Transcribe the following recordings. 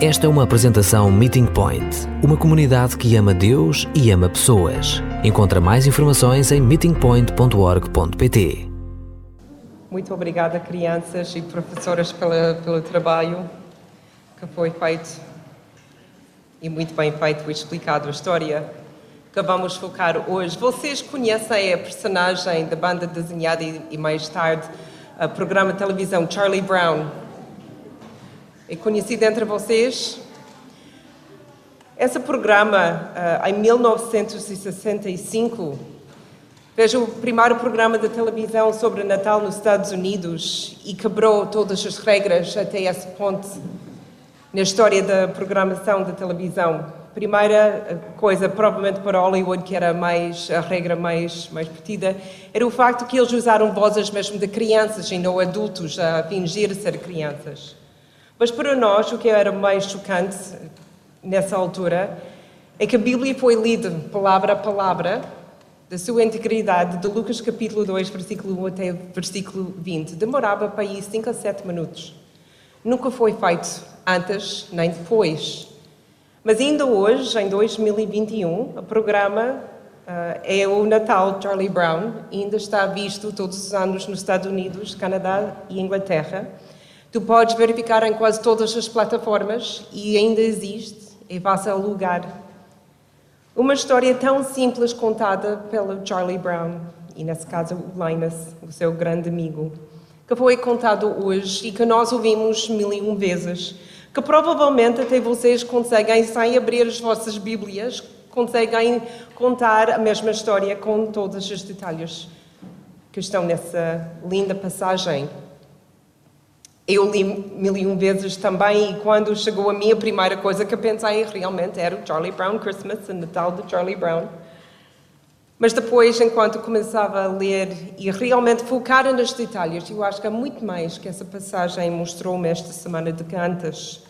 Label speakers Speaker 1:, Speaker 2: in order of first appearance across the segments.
Speaker 1: Esta é uma apresentação Meeting Point, uma comunidade que ama Deus e ama pessoas. Encontra mais informações em meetingpoint.org.pt.
Speaker 2: Muito obrigada, crianças e professoras, pela, pelo trabalho que foi feito e muito bem feito e explicado a história que vamos focar hoje. Vocês conhecem a personagem da banda desenhada e, e mais tarde o programa de televisão Charlie Brown? É conhecido entre vocês? Esse programa, uh, em 1965, fez o primeiro programa de televisão sobre Natal nos Estados Unidos e quebrou todas as regras até esse ponto na história da programação de televisão. Primeira coisa, provavelmente para Hollywood, que era mais a regra mais mais petida, era o facto que eles usaram vozes mesmo de crianças e não adultos a fingir ser crianças. Mas para nós, o que era mais chocante nessa altura é que a Bíblia foi lida palavra a palavra, da sua integridade, de Lucas capítulo 2, versículo 1 até versículo 20. Demorava para ir 5 a 7 minutos. Nunca foi feito antes nem depois. Mas ainda hoje, em 2021, o programa uh, é o Natal Charlie Brown, ainda está visto todos os anos nos Estados Unidos, Canadá e Inglaterra. Tu podes verificar em quase todas as plataformas e ainda existe e vai-se alugar. Uma história tão simples contada pelo Charlie Brown, e nesse caso o Linus, o seu grande amigo, que foi contado hoje e que nós ouvimos mil e um vezes, que provavelmente até vocês conseguem, sem abrir as vossas Bíblias, conseguem contar a mesma história com todos os detalhes que estão nessa linda passagem. Eu li mil e um vezes também, e quando chegou a mim, a primeira coisa que eu pensei realmente era o Charlie Brown Christmas, o Natal de Charlie Brown. Mas depois, enquanto começava a ler e realmente focar nos detalhes, eu acho que há muito mais que essa passagem mostrou-me esta semana de cantas.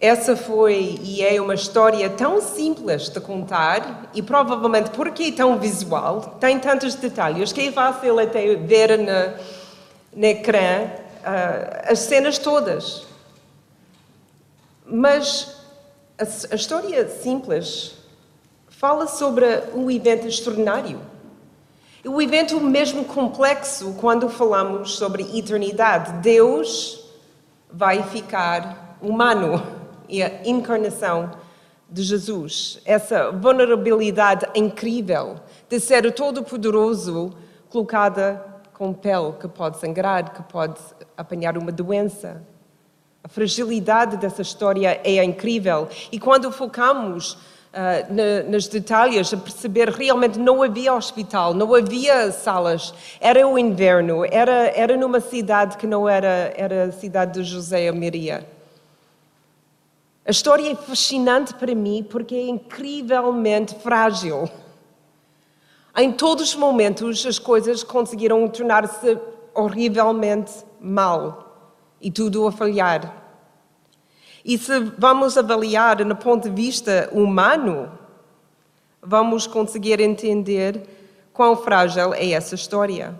Speaker 2: Essa foi e é uma história tão simples de contar e provavelmente porque é tão visual, tem tantos detalhes que é fácil até ver na, no ecrã as cenas todas. Mas a, a história simples fala sobre um evento extraordinário. O evento mesmo complexo quando falamos sobre eternidade. Deus vai ficar humano e a encarnação de Jesus. Essa vulnerabilidade incrível de ser todo-poderoso colocada com pele que pode sangrar, que pode apanhar uma doença. A fragilidade dessa história é incrível. E quando focamos uh, na, nos detalhes, a perceber realmente não havia hospital, não havia salas, era o inverno, era, era numa cidade que não era, era a cidade de José e Maria. A história é fascinante para mim porque é incrivelmente frágil. Em todos os momentos, as coisas conseguiram tornar-se horrivelmente mal e tudo a falhar. E se vamos avaliar no ponto de vista humano, vamos conseguir entender quão frágil é essa história.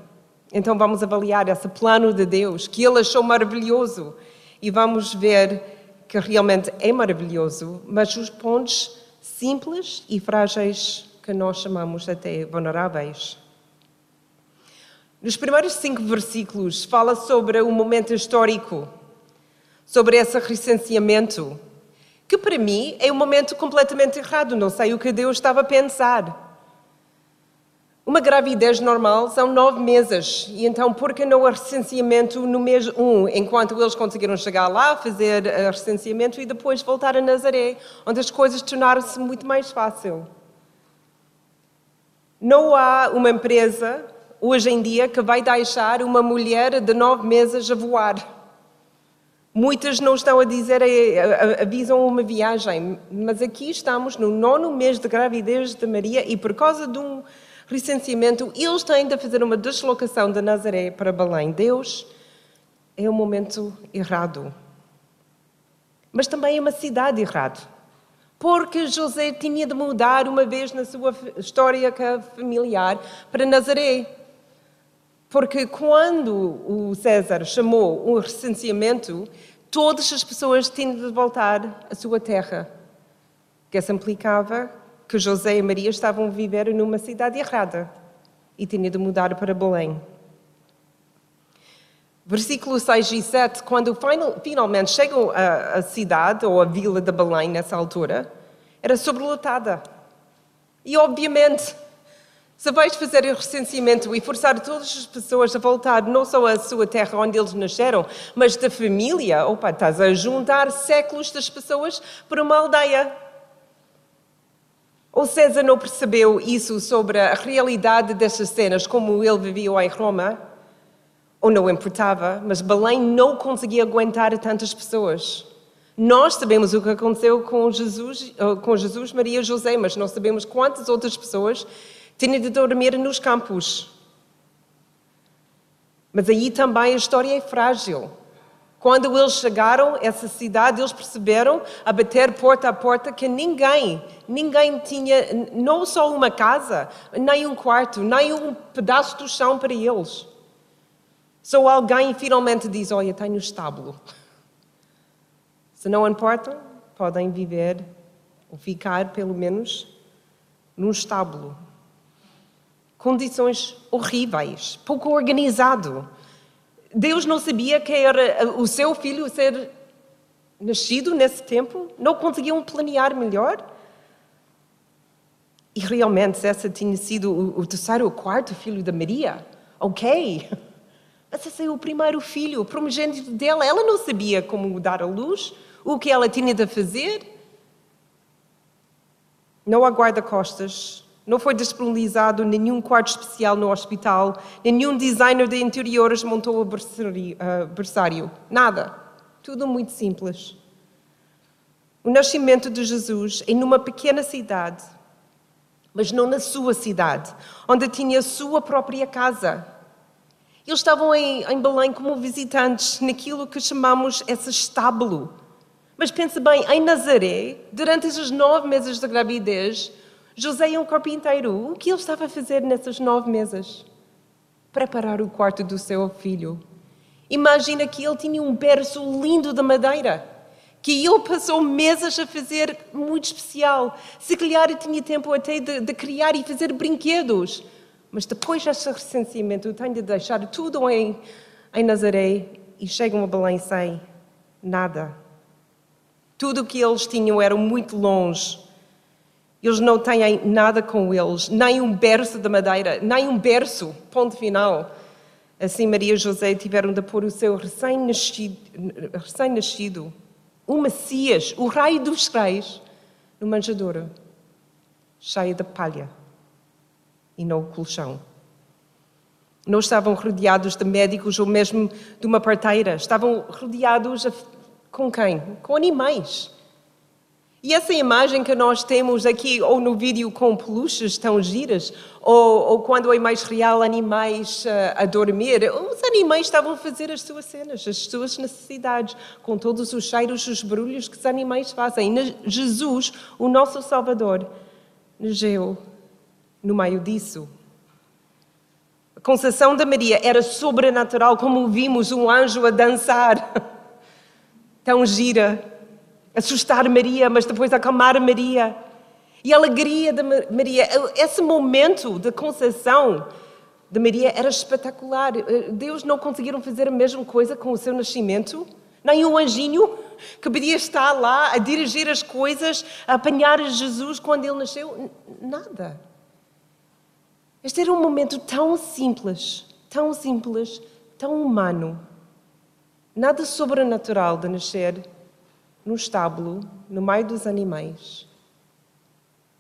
Speaker 2: Então vamos avaliar esse plano de Deus, que ele achou maravilhoso, e vamos ver que realmente é maravilhoso, mas os pontos simples e frágeis que nós chamamos até vulneráveis. Nos primeiros cinco versículos fala sobre um momento histórico, sobre esse recenseamento, que para mim é um momento completamente errado, não sei o que Deus estava a pensar. Uma gravidez normal são nove meses, e então por que não o recenseamento no mês um, enquanto eles conseguiram chegar lá, fazer o recenseamento e depois voltar a Nazaré, onde as coisas tornaram-se muito mais fácil. Não há uma empresa hoje em dia que vai deixar uma mulher de nove meses a voar. Muitas não estão a dizer, avisam uma viagem, mas aqui estamos no nono mês de gravidez de Maria e por causa de um recenseamento, eles têm de fazer uma deslocação de Nazaré para Belém. Deus é o momento errado. Mas também é uma cidade errada porque José tinha de mudar uma vez na sua história familiar para Nazaré. Porque quando o César chamou um recenseamento, todas as pessoas tinham de voltar à sua terra. Que isso implicava que José e Maria estavam a viver numa cidade errada e tinham de mudar para Belém. Versículos 6 e 7, quando finalmente chegam à cidade ou à vila de Belém nessa altura, era sobrelotada. E obviamente se vais fazer o recenseamento e forçar todas as pessoas a voltar não só à sua terra onde eles nasceram, mas da família, opa, estás a juntar séculos das pessoas para uma aldeia. Ou César não percebeu isso sobre a realidade dessas cenas, como ele vivia em Roma? Ou não importava, mas Belém não conseguia aguentar tantas pessoas. Nós sabemos o que aconteceu com Jesus, com Jesus, Maria e José, mas não sabemos quantas outras pessoas tinha de dormir nos campos. Mas aí também a história é frágil. Quando eles chegaram a essa cidade, eles perceberam, a bater porta a porta, que ninguém, ninguém tinha não só uma casa, nem um quarto, nem um pedaço do chão para eles. Só alguém finalmente diz: Olha, tenho um estábulo. Se não importa, podem viver, ou ficar pelo menos, num estábulo condições horríveis, pouco organizado. Deus não sabia que era o seu filho ser nascido nesse tempo? Não conseguiam planear melhor? E realmente, esse tinha sido o, terceiro ou quarto filho da Maria. Ok. Mas é o primeiro filho, o primogênito dela. Ela não sabia como dar a luz, o que ela tinha de fazer. Não há guarda-costas, não foi disponibilizado nenhum quarto especial no hospital, nenhum designer de interiores montou o berçário. Nada. Tudo muito simples. O nascimento de Jesus em uma pequena cidade, mas não na sua cidade, onde tinha a sua própria casa. Eles estavam em, em Belém como visitantes naquilo que chamamos esse estábulo. Mas pense bem, em Nazaré, durante esses nove meses de gravidez, José é um carpinteiro. O que ele estava a fazer nessas nove meses? Preparar o quarto do seu filho. Imagina que ele tinha um berço lindo de madeira, que ele passou meses a fazer muito especial. Se calhar tinha tempo até de, de criar e fazer brinquedos. Mas depois deste recenseamento, tem de deixar tudo em, em Nazaré e chegam a Belém sem nada. Tudo o que eles tinham era muito longe eles não têm nada com eles, nem um berço de madeira, nem um berço, ponto final. Assim, Maria e José tiveram de pôr o seu recém-nascido, recém o Messias, o rei dos reis, no manjedouro, cheio de palha e no colchão. Não estavam rodeados de médicos ou mesmo de uma parteira, estavam rodeados com quem? Com animais. E essa imagem que nós temos aqui, ou no vídeo com peluches tão giras, ou, ou quando é mais real, animais uh, a dormir, os animais estavam a fazer as suas cenas, as suas necessidades, com todos os cheiros, os barulhos que os animais fazem. Jesus, o nosso Salvador, nasceu no meio disso. A concepção da Maria era sobrenatural, como vimos um anjo a dançar, tão gira assustar Maria, mas depois acalmar Maria. E a alegria de Maria, esse momento de conceição de Maria era espetacular. Deus não conseguiram fazer a mesma coisa com o seu nascimento? Nem um anjinho que podia estar lá a dirigir as coisas, a apanhar Jesus quando ele nasceu? Nada. Este era um momento tão simples, tão simples, tão humano. Nada sobrenatural de nascer no estábulo, no meio dos animais,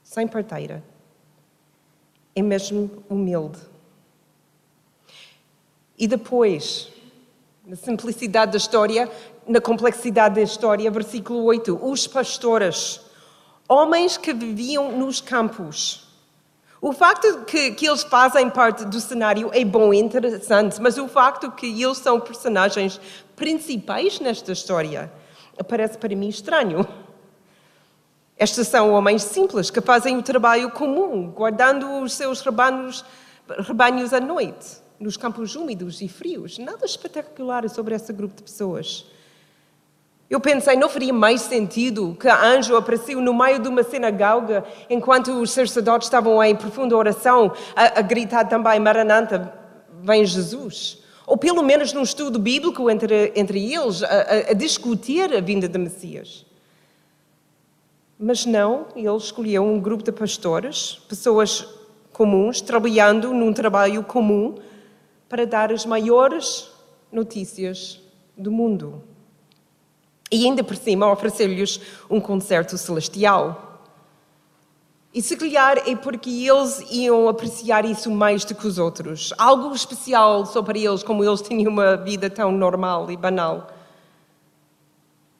Speaker 2: sem parteira. É mesmo humilde. E depois, na simplicidade da história, na complexidade da história, versículo 8: os pastores, homens que viviam nos campos. O facto que, que eles fazem parte do cenário é bom e interessante, mas o facto que eles são personagens principais nesta história parece para mim estranho. Estes são homens simples que fazem o trabalho comum, guardando os seus rebanhos, rebanhos à noite, nos campos úmidos e frios. Nada espetacular sobre esse grupo de pessoas. Eu pensei, não faria mais sentido que anjo apareceu no meio de uma sinagoga enquanto os sacerdotes estavam em profunda oração a, a gritar também, Maranata, vem Jesus. Ou pelo menos num estudo bíblico entre, entre eles, a, a discutir a vinda de Messias. Mas não, ele escolheu um grupo de pastores, pessoas comuns, trabalhando num trabalho comum para dar as maiores notícias do mundo. E ainda por cima oferecer-lhes um concerto celestial. E se calhar é porque eles iam apreciar isso mais do que os outros. Algo especial só para eles, como eles tinham uma vida tão normal e banal.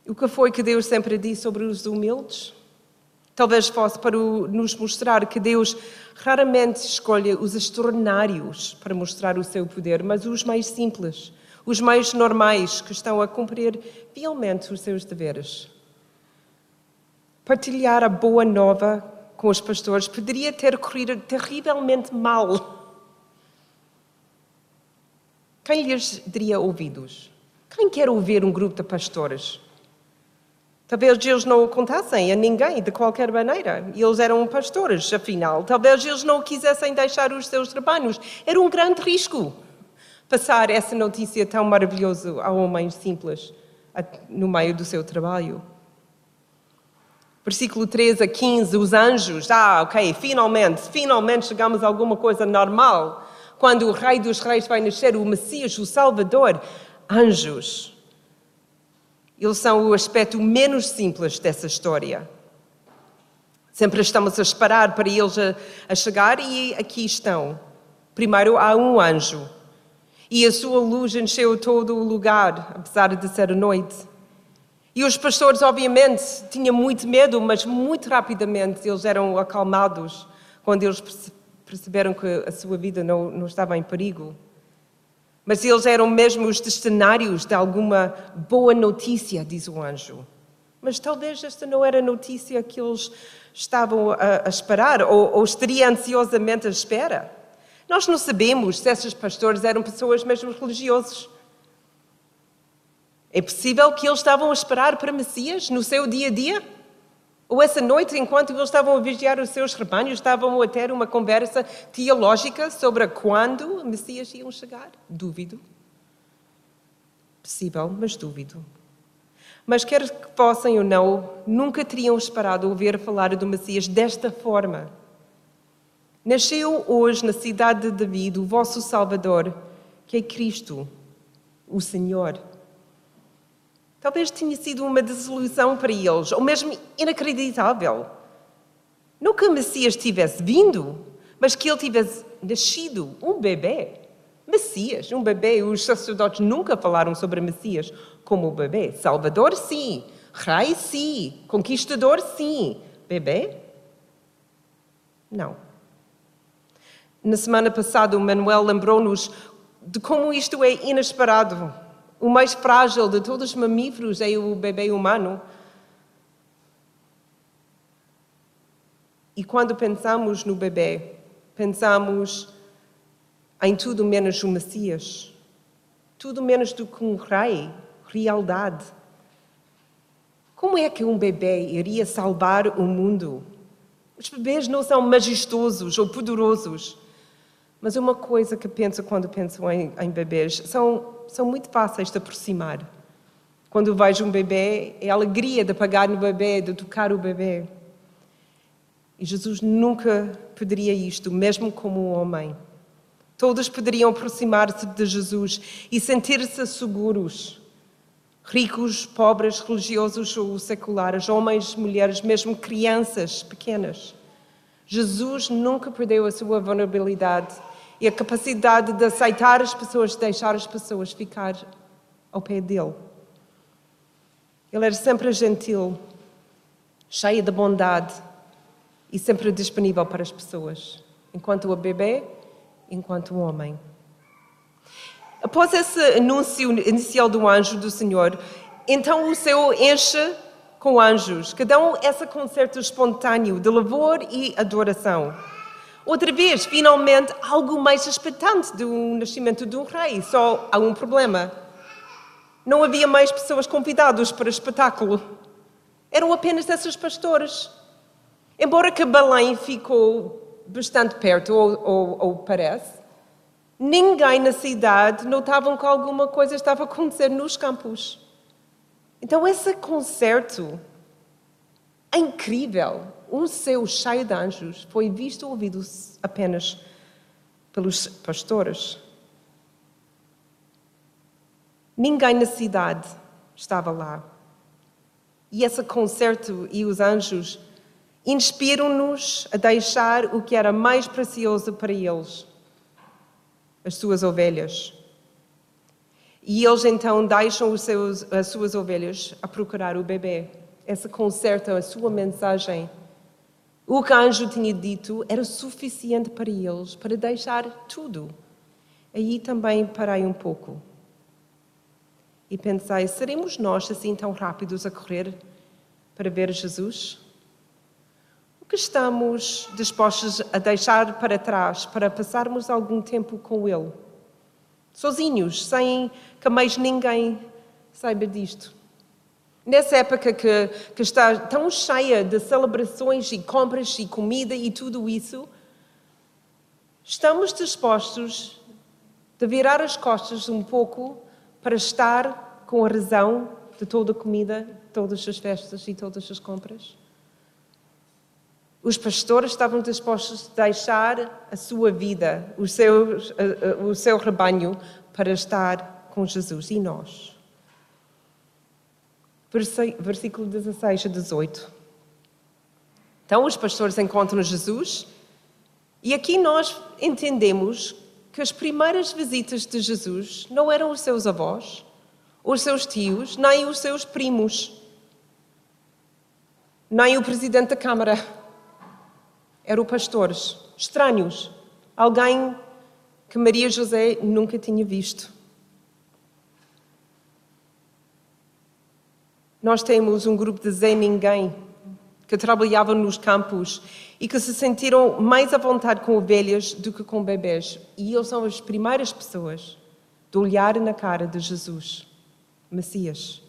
Speaker 2: O que foi que Deus sempre disse sobre os humildes? Talvez fosse para nos mostrar que Deus raramente escolhe os extraordinários para mostrar o seu poder, mas os mais simples, os mais normais que estão a cumprir fielmente os seus deveres. Partilhar a boa nova com os pastores poderia ter corrido terrivelmente mal. Quem lhes daria ouvidos? Quem quer ouvir um grupo de pastores? Talvez eles não o contassem a ninguém de qualquer maneira. Eles eram pastores, afinal. Talvez eles não quisessem deixar os seus trabalhos. Era um grande risco passar essa notícia tão maravilhosa a homens simples no meio do seu trabalho. Versículo 13 a 15, os anjos, ah, ok, finalmente, finalmente chegamos a alguma coisa normal. Quando o Rei dos Reis vai nascer, o Messias, o Salvador, anjos. Eles são o aspecto menos simples dessa história. Sempre estamos a esperar para eles a, a chegar e aqui estão. Primeiro há um anjo e a sua luz encheu todo o lugar, apesar de ser noite. E os pastores, obviamente, tinham muito medo, mas muito rapidamente eles eram acalmados quando eles perceberam que a sua vida não, não estava em perigo. Mas eles eram mesmo os destinários de alguma boa notícia, diz o anjo. Mas talvez esta não era a notícia que eles estavam a, a esperar, ou, ou estaria ansiosamente à espera. Nós não sabemos se esses pastores eram pessoas mesmo religiosos. É possível que eles estavam a esperar para Messias no seu dia a dia? Ou essa noite, enquanto eles estavam a vigiar os seus rebanhos, estavam a ter uma conversa teológica sobre quando Messias iam chegar? Dúvido. Possível, mas dúvido. Mas quer que possam ou não, nunca teriam esperado ouvir falar do Messias desta forma. Nasceu hoje na cidade de David o vosso Salvador, que é Cristo, o Senhor. Talvez tenha sido uma desilusão para eles, ou mesmo inacreditável. Não que o Messias tivesse vindo, mas que ele tivesse nascido, um bebê. Messias, um bebê. Os sacerdotes nunca falaram sobre Messias como o bebê. Salvador, sim. Rei, sim. Conquistador, sim. Bebê? Não. Na semana passada, o Manuel lembrou-nos de como isto é inesperado. O mais frágil de todos os mamíferos é o bebê humano. E quando pensamos no bebê, pensamos em tudo menos o Messias, tudo menos do que um rei, realidade. Como é que um bebê iria salvar o mundo? Os bebês não são majestosos ou poderosos. Mas uma coisa que penso quando penso em, em bebês, são, são muito fáceis de aproximar. Quando vejo um bebê, é a alegria de pegar no bebê, de tocar o bebê. E Jesus nunca pediria isto, mesmo como um homem. Todos poderiam aproximar-se de Jesus e sentir-se seguros. Ricos, pobres, religiosos ou seculares, homens, mulheres, mesmo crianças pequenas. Jesus nunca perdeu a sua vulnerabilidade e a capacidade de aceitar as pessoas, de deixar as pessoas ficar ao pé dele. Ele era sempre gentil, cheio de bondade e sempre disponível para as pessoas, enquanto o bebê, enquanto o homem. Após esse anúncio inicial do anjo do Senhor, então o céu enche com anjos, que dão esse concerto espontâneo de louvor e adoração. Outra vez, finalmente, algo mais expectante do nascimento de um rei. Só há um problema. Não havia mais pessoas convidadas para o espetáculo. Eram apenas esses pastores. Embora que Belém ficou bastante perto, ou, ou, ou parece, ninguém na cidade notava que alguma coisa estava a acontecer nos campos. Então, esse concerto é incrível, um céu cheio de anjos, foi visto e ouvido apenas pelos pastores. Ninguém na cidade estava lá. E esse concerto e os anjos inspiram-nos a deixar o que era mais precioso para eles, as suas ovelhas. E eles então deixam seus, as suas ovelhas a procurar o bebê. Essa concerta a sua mensagem. O que anjo tinha dito era suficiente para eles, para deixar tudo. Aí também parei um pouco e pensei: seremos nós assim tão rápidos a correr para ver Jesus? O que estamos dispostos a deixar para trás para passarmos algum tempo com Ele? Sozinhos, sem que mais ninguém saiba disto. Nessa época que, que está tão cheia de celebrações e compras e comida e tudo isso, estamos dispostos a virar as costas um pouco para estar com a razão de toda a comida, todas as festas e todas as compras? Os pastores estavam dispostos a deixar a sua vida, o seu, o seu rebanho, para estar com Jesus. E nós? Versículo 16 a 18. Então, os pastores encontram Jesus, e aqui nós entendemos que as primeiras visitas de Jesus não eram os seus avós, os seus tios, nem os seus primos, nem o presidente da Câmara. Eram pastores estranhos, alguém que Maria José nunca tinha visto. Nós temos um grupo de Zé Ninguém que trabalhavam nos campos e que se sentiram mais à vontade com ovelhas do que com bebês. E eles são as primeiras pessoas de olhar na cara de Jesus, Messias.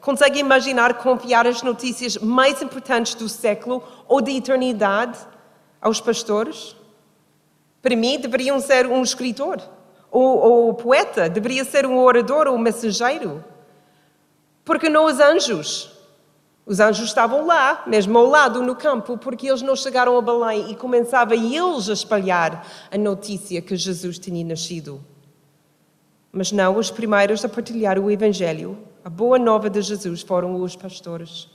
Speaker 2: Consegue imaginar confiar as notícias mais importantes do século ou da eternidade aos pastores? Para mim, deveriam ser um escritor ou, ou poeta, deveria ser um orador ou um mensageiro. Porque não os anjos. Os anjos estavam lá, mesmo ao lado, no campo, porque eles não chegaram a Belém e começavam eles a espalhar a notícia que Jesus tinha nascido. Mas não, os primeiros a partilhar o Evangelho, a boa nova de Jesus, foram os pastores.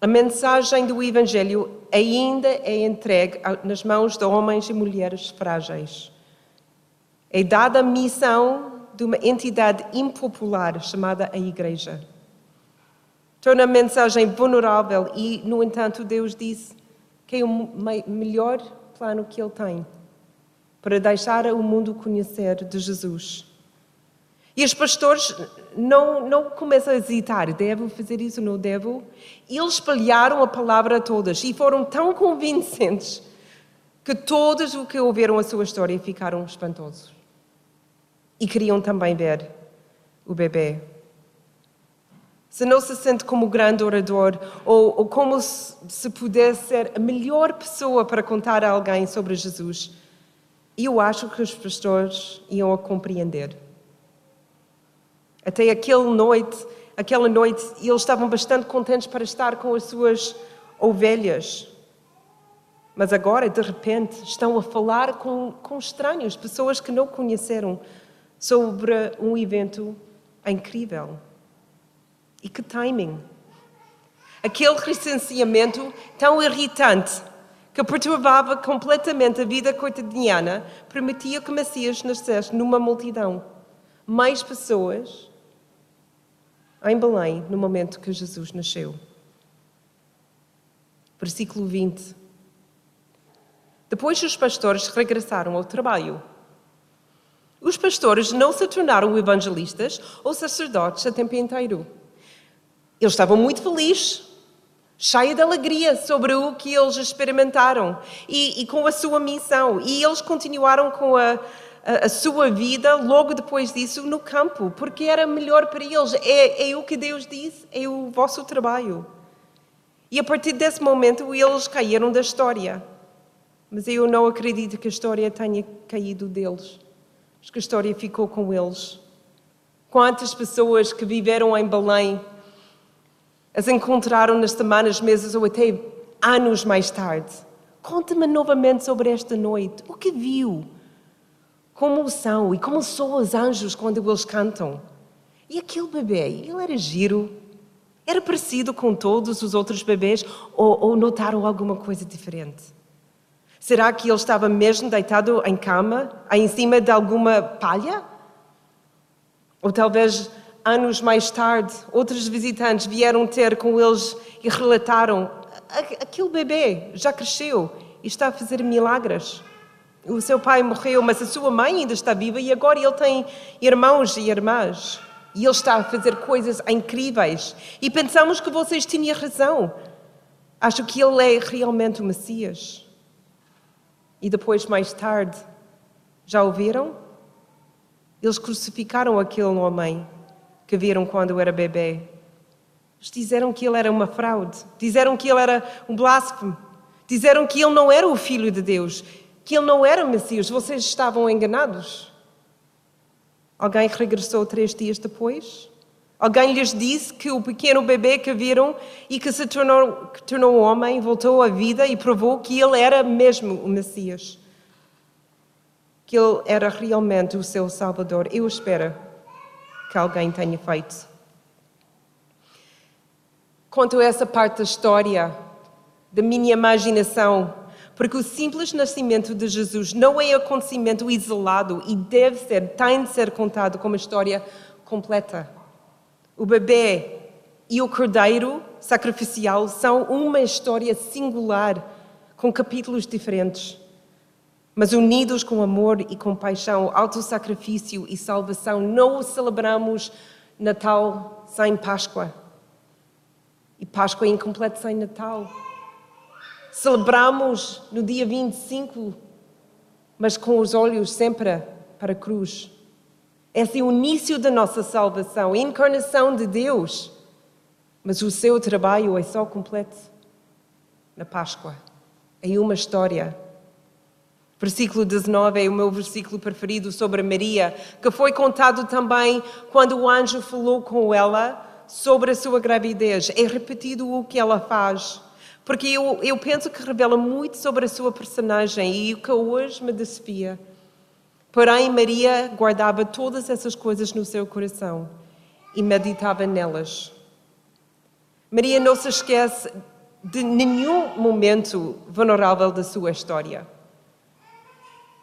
Speaker 2: A mensagem do Evangelho ainda é entregue nas mãos de homens e mulheres frágeis. É dada a missão de uma entidade impopular chamada a Igreja. Torna a mensagem vulnerável e, no entanto, Deus disse que é o melhor plano que Ele tem para deixar o mundo conhecer de Jesus. E os pastores não, não começam a hesitar, devo fazer isso ou não devo? Eles espalharam a palavra a todas e foram tão convincentes que todos o que ouviram a sua história ficaram espantosos e queriam também ver o bebê. Se não se sente como grande orador ou, ou como se, se pudesse ser a melhor pessoa para contar a alguém sobre Jesus, eu acho que os pastores iam a compreender. Até aquela noite, aquela noite, eles estavam bastante contentes para estar com as suas ovelhas. Mas agora, de repente, estão a falar com, com estranhos, pessoas que não conheceram, sobre um evento incrível. E que timing! Aquele recenseamento tão irritante que perturbava completamente a vida cotidiana permitia que Messias nascesse numa multidão. Mais pessoas em Belém no momento que Jesus nasceu. Versículo 20. Depois os pastores regressaram ao trabalho. Os pastores não se tornaram evangelistas ou sacerdotes a tempo inteiro. Eles estavam muito felizes, cheios de alegria sobre o que eles experimentaram e, e com a sua missão. E eles continuaram com a, a, a, sua vida logo depois disso no campo, porque era melhor para eles. É, é o que Deus diz, é o vosso trabalho. E a partir desse momento eles caíram da história. Mas eu não acredito que a história tenha caído deles. Acho que a história ficou com eles. Quantas pessoas que viveram em Belém as encontraram nas semanas, meses ou até anos mais tarde? Conta-me novamente sobre esta noite. O que viu? Como são e como são os anjos quando eles cantam? E aquele bebê, ele era giro? Era parecido com todos os outros bebês ou, ou notaram alguma coisa diferente? Será que ele estava mesmo deitado em cama, em cima de alguma palha? Ou talvez anos mais tarde, outros visitantes vieram ter com eles e relataram: aquele bebê já cresceu e está a fazer milagres. O seu pai morreu, mas a sua mãe ainda está viva e agora ele tem irmãos e irmãs. E ele está a fazer coisas incríveis. E pensamos que vocês tinham razão. Acho que ele é realmente o Messias. E depois, mais tarde, já ouviram? Eles crucificaram aquele homem que viram quando era bebê. Eles disseram que ele era uma fraude, disseram que ele era um blasfemo, disseram que ele não era o Filho de Deus, que ele não era o Messias. Vocês estavam enganados. Alguém regressou três dias depois? Alguém lhes disse que o pequeno bebê que viram e que se tornou, que tornou homem voltou à vida e provou que ele era mesmo o Messias? que ele era realmente o seu Salvador. Eu espero que alguém tenha feito. Conto essa parte da história, da minha imaginação, porque o simples nascimento de Jesus não é acontecimento isolado e deve ser, tem de ser contado como uma história completa. O bebê e o cordeiro sacrificial são uma história singular, com capítulos diferentes mas unidos com amor e compaixão, autossacrifício e salvação, não celebramos Natal sem Páscoa. E Páscoa é incompleta sem Natal. Celebramos no dia 25, mas com os olhos sempre para a cruz. Esse é o início da nossa salvação, a encarnação de Deus. Mas o seu trabalho é só completo na Páscoa. É uma história Versículo 19 é o meu versículo preferido sobre Maria, que foi contado também quando o anjo falou com ela sobre a sua gravidez. É repetido o que ela faz, porque eu, eu penso que revela muito sobre a sua personagem e o que hoje me desafia. Porém, Maria guardava todas essas coisas no seu coração e meditava nelas. Maria não se esquece de nenhum momento vulnerável da sua história.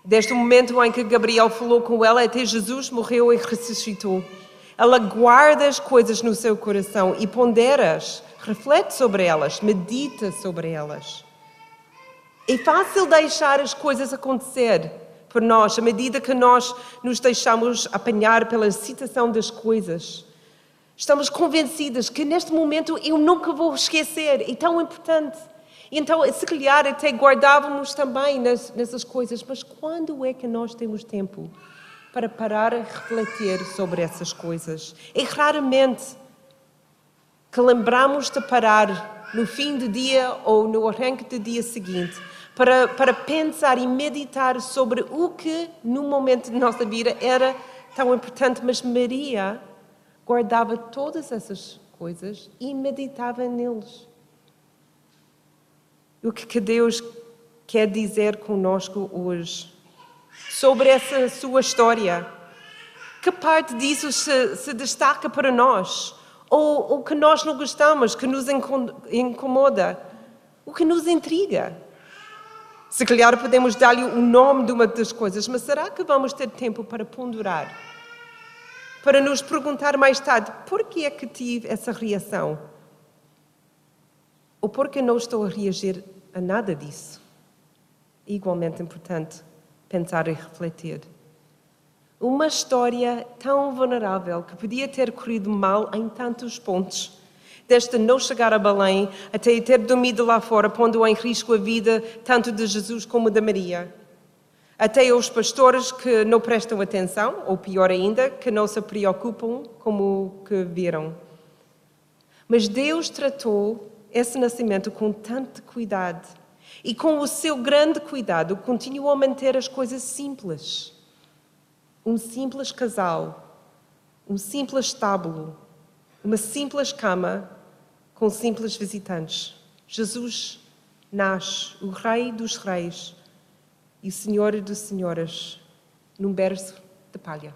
Speaker 2: Desde o momento em que Gabriel falou com ela até Jesus morreu e ressuscitou. Ela guarda as coisas no seu coração e pondera-as, reflete sobre elas, medita sobre elas. É fácil deixar as coisas acontecer por nós, à medida que nós nos deixamos apanhar pela citação das coisas. Estamos convencidas que neste momento eu nunca vou esquecer, é tão importante. Então, se calhar até guardávamos também nessas coisas, mas quando é que nós temos tempo para parar a refletir sobre essas coisas? É raramente que lembramos de parar no fim do dia ou no arranque do dia seguinte para, para pensar e meditar sobre o que no momento de nossa vida era tão importante, mas Maria guardava todas essas coisas e meditava neles. O que Deus quer dizer conosco hoje sobre essa sua história? Que parte disso se, se destaca para nós? Ou o que nós não gostamos, que nos incomoda? O que nos intriga? Se calhar podemos dar-lhe o nome de uma das coisas, mas será que vamos ter tempo para ponderar? Para nos perguntar mais tarde, por que é que tive essa reação? Ou porque não estou a reagir a nada disso? Igualmente importante pensar e refletir. Uma história tão vulnerável que podia ter corrido mal em tantos pontos. Desde não chegar a Belém até ter dormido lá fora, pondo em risco a vida tanto de Jesus como de Maria. até os pastores que não prestam atenção, ou pior ainda, que não se preocupam com o que viram. Mas Deus tratou esse nascimento com tanto cuidado e com o seu grande cuidado continuou a manter as coisas simples. Um simples casal, um simples estábulo, uma simples cama com simples visitantes. Jesus nasce, o Rei dos Reis e o Senhor dos Senhoras, num berço de palha.